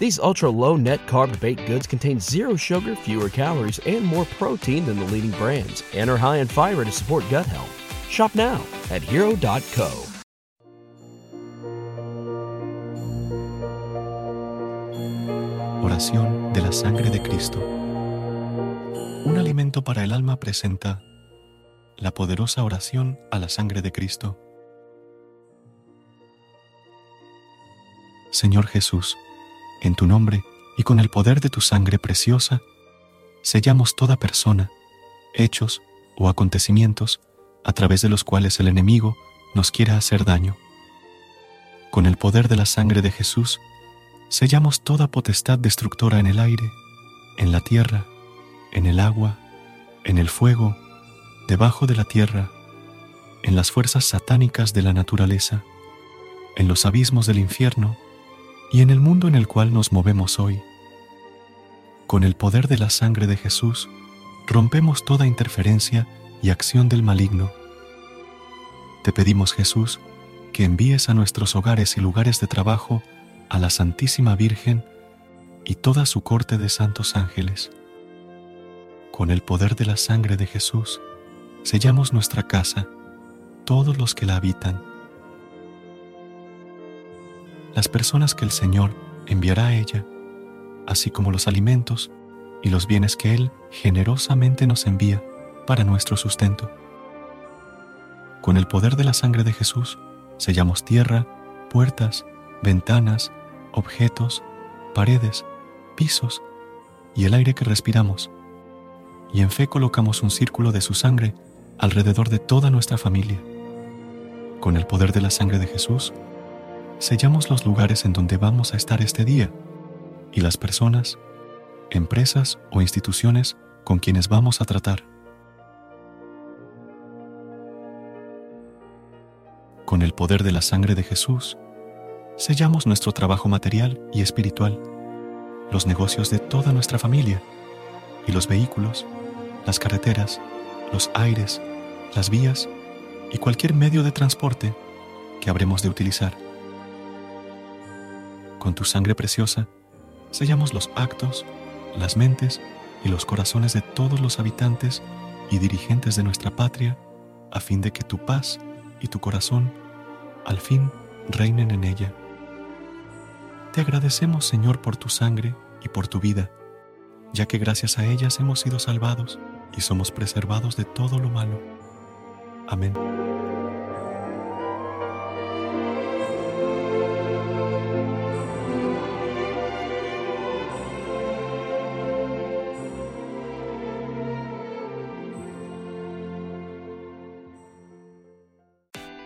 These ultra low net carb baked goods contain zero sugar, fewer calories, and more protein than the leading brands, and are high in fiber to support gut health. Shop now at hero.co. Oración de la sangre de Cristo. Un alimento para el alma presenta la poderosa oración a la sangre de Cristo. Señor Jesús, en tu nombre y con el poder de tu sangre preciosa, sellamos toda persona, hechos o acontecimientos a través de los cuales el enemigo nos quiera hacer daño. Con el poder de la sangre de Jesús, sellamos toda potestad destructora en el aire, en la tierra, en el agua, en el fuego, debajo de la tierra, en las fuerzas satánicas de la naturaleza, en los abismos del infierno y en el mundo en el cual nos movemos hoy. Con el poder de la sangre de Jesús, rompemos toda interferencia y acción del maligno. Te pedimos, Jesús, que envíes a nuestros hogares y lugares de trabajo a la Santísima Virgen y toda su corte de santos ángeles. Con el poder de la sangre de Jesús, sellamos nuestra casa, todos los que la habitan. Las personas que el Señor enviará a ella, así como los alimentos y los bienes que Él generosamente nos envía para nuestro sustento. Con el poder de la sangre de Jesús, sellamos tierra, puertas, ventanas, objetos, paredes, pisos y el aire que respiramos, y en fe colocamos un círculo de su sangre alrededor de toda nuestra familia. Con el poder de la sangre de Jesús, sellamos los lugares en donde vamos a estar este día y las personas, empresas o instituciones con quienes vamos a tratar. Con el poder de la sangre de Jesús, sellamos nuestro trabajo material y espiritual, los negocios de toda nuestra familia y los vehículos, las carreteras, los aires, las vías y cualquier medio de transporte que habremos de utilizar. Con tu sangre preciosa, sellamos los actos, las mentes y los corazones de todos los habitantes y dirigentes de nuestra patria, a fin de que tu paz y tu corazón al fin reinen en ella. Te agradecemos, Señor, por tu sangre y por tu vida, ya que gracias a ellas hemos sido salvados y somos preservados de todo lo malo. Amén.